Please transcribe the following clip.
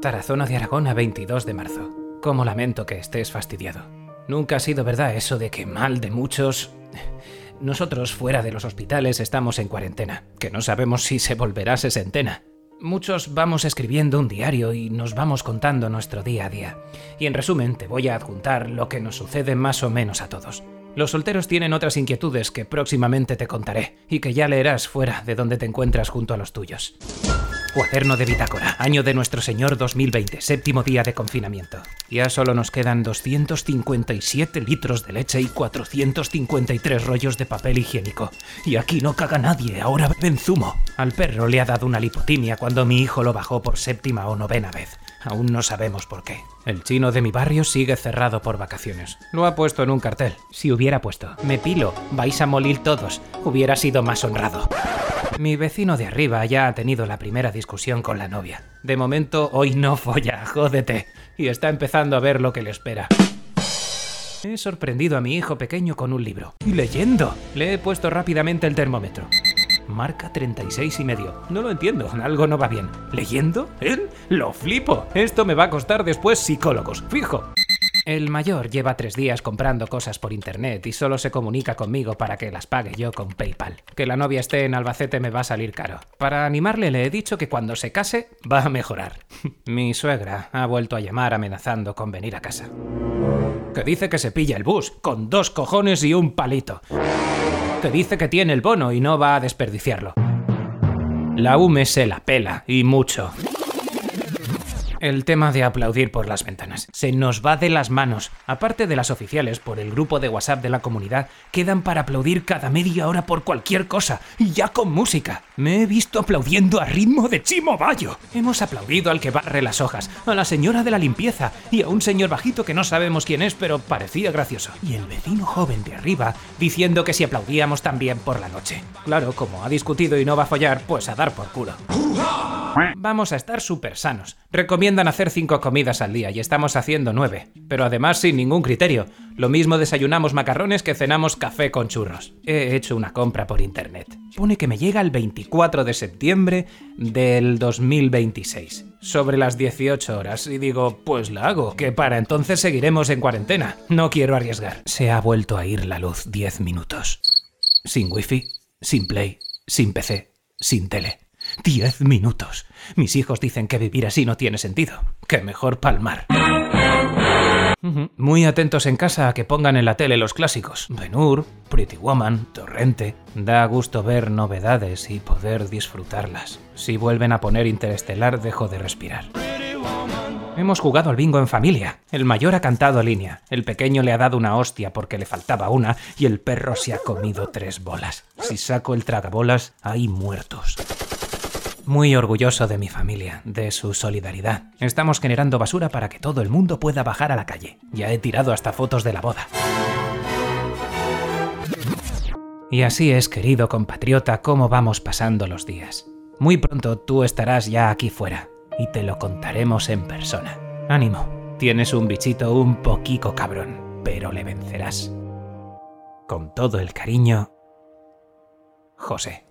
Tarazona de Aragón a 22 de marzo. Cómo lamento que estés fastidiado. Nunca ha sido verdad eso de que mal de muchos... Nosotros fuera de los hospitales estamos en cuarentena, que no sabemos si se volverá sesentena. Muchos vamos escribiendo un diario y nos vamos contando nuestro día a día. Y en resumen te voy a adjuntar lo que nos sucede más o menos a todos. Los solteros tienen otras inquietudes que próximamente te contaré y que ya leerás fuera de donde te encuentras junto a los tuyos. Cuaderno de bitácora, año de nuestro Señor 2020, séptimo día de confinamiento. Ya solo nos quedan 257 litros de leche y 453 rollos de papel higiénico. Y aquí no caga nadie, ahora beben zumo. Al perro le ha dado una lipotimia cuando mi hijo lo bajó por séptima o novena vez. Aún no sabemos por qué. El chino de mi barrio sigue cerrado por vacaciones. Lo ha puesto en un cartel. Si hubiera puesto, me pilo, vais a morir todos, hubiera sido más honrado. Mi vecino de arriba ya ha tenido la primera discusión con la novia. De momento, hoy no folla, jódete. Y está empezando a ver lo que le espera. He sorprendido a mi hijo pequeño con un libro. Y leyendo. Le he puesto rápidamente el termómetro. Marca 36 y medio. No lo entiendo, algo no va bien. ¿Leyendo? ¿Él? Lo flipo. Esto me va a costar después psicólogos, fijo. El mayor lleva tres días comprando cosas por internet y solo se comunica conmigo para que las pague yo con PayPal. Que la novia esté en Albacete me va a salir caro. Para animarle le he dicho que cuando se case va a mejorar. Mi suegra ha vuelto a llamar amenazando con venir a casa. Que dice que se pilla el bus, con dos cojones y un palito. Que dice que tiene el bono y no va a desperdiciarlo. La UME se la pela, y mucho. El tema de aplaudir por las ventanas. Se nos va de las manos. Aparte de las oficiales, por el grupo de WhatsApp de la comunidad, quedan para aplaudir cada media hora por cualquier cosa, y ya con música. Me he visto aplaudiendo a ritmo de Chimo Bayo. Hemos aplaudido al que barre las hojas, a la señora de la limpieza, y a un señor bajito que no sabemos quién es, pero parecía gracioso. Y el vecino joven de arriba, diciendo que si aplaudíamos también por la noche. Claro, como ha discutido y no va a follar, pues a dar por culo. Vamos a estar súper sanos. Recomiendan hacer cinco comidas al día y estamos haciendo nueve. Pero además sin ningún criterio. Lo mismo desayunamos macarrones que cenamos café con churros. He hecho una compra por internet. Pone que me llega el 24 de septiembre del 2026. Sobre las 18 horas. Y digo, pues la hago, que para entonces seguiremos en cuarentena. No quiero arriesgar. Se ha vuelto a ir la luz 10 minutos. Sin wifi, sin play, sin PC, sin tele. Diez minutos. Mis hijos dicen que vivir así no tiene sentido. Que mejor palmar. Muy atentos en casa a que pongan en la tele los clásicos. Ben-Hur, Pretty Woman, Torrente. Da gusto ver novedades y poder disfrutarlas. Si vuelven a poner Interestelar, dejo de respirar. Hemos jugado al bingo en familia. El mayor ha cantado línea, el pequeño le ha dado una hostia porque le faltaba una y el perro se ha comido tres bolas. Si saco el tragabolas, hay muertos. Muy orgulloso de mi familia, de su solidaridad. Estamos generando basura para que todo el mundo pueda bajar a la calle. Ya he tirado hasta fotos de la boda. Y así es, querido compatriota, cómo vamos pasando los días. Muy pronto tú estarás ya aquí fuera y te lo contaremos en persona. Ánimo, tienes un bichito un poquico cabrón, pero le vencerás. Con todo el cariño, José.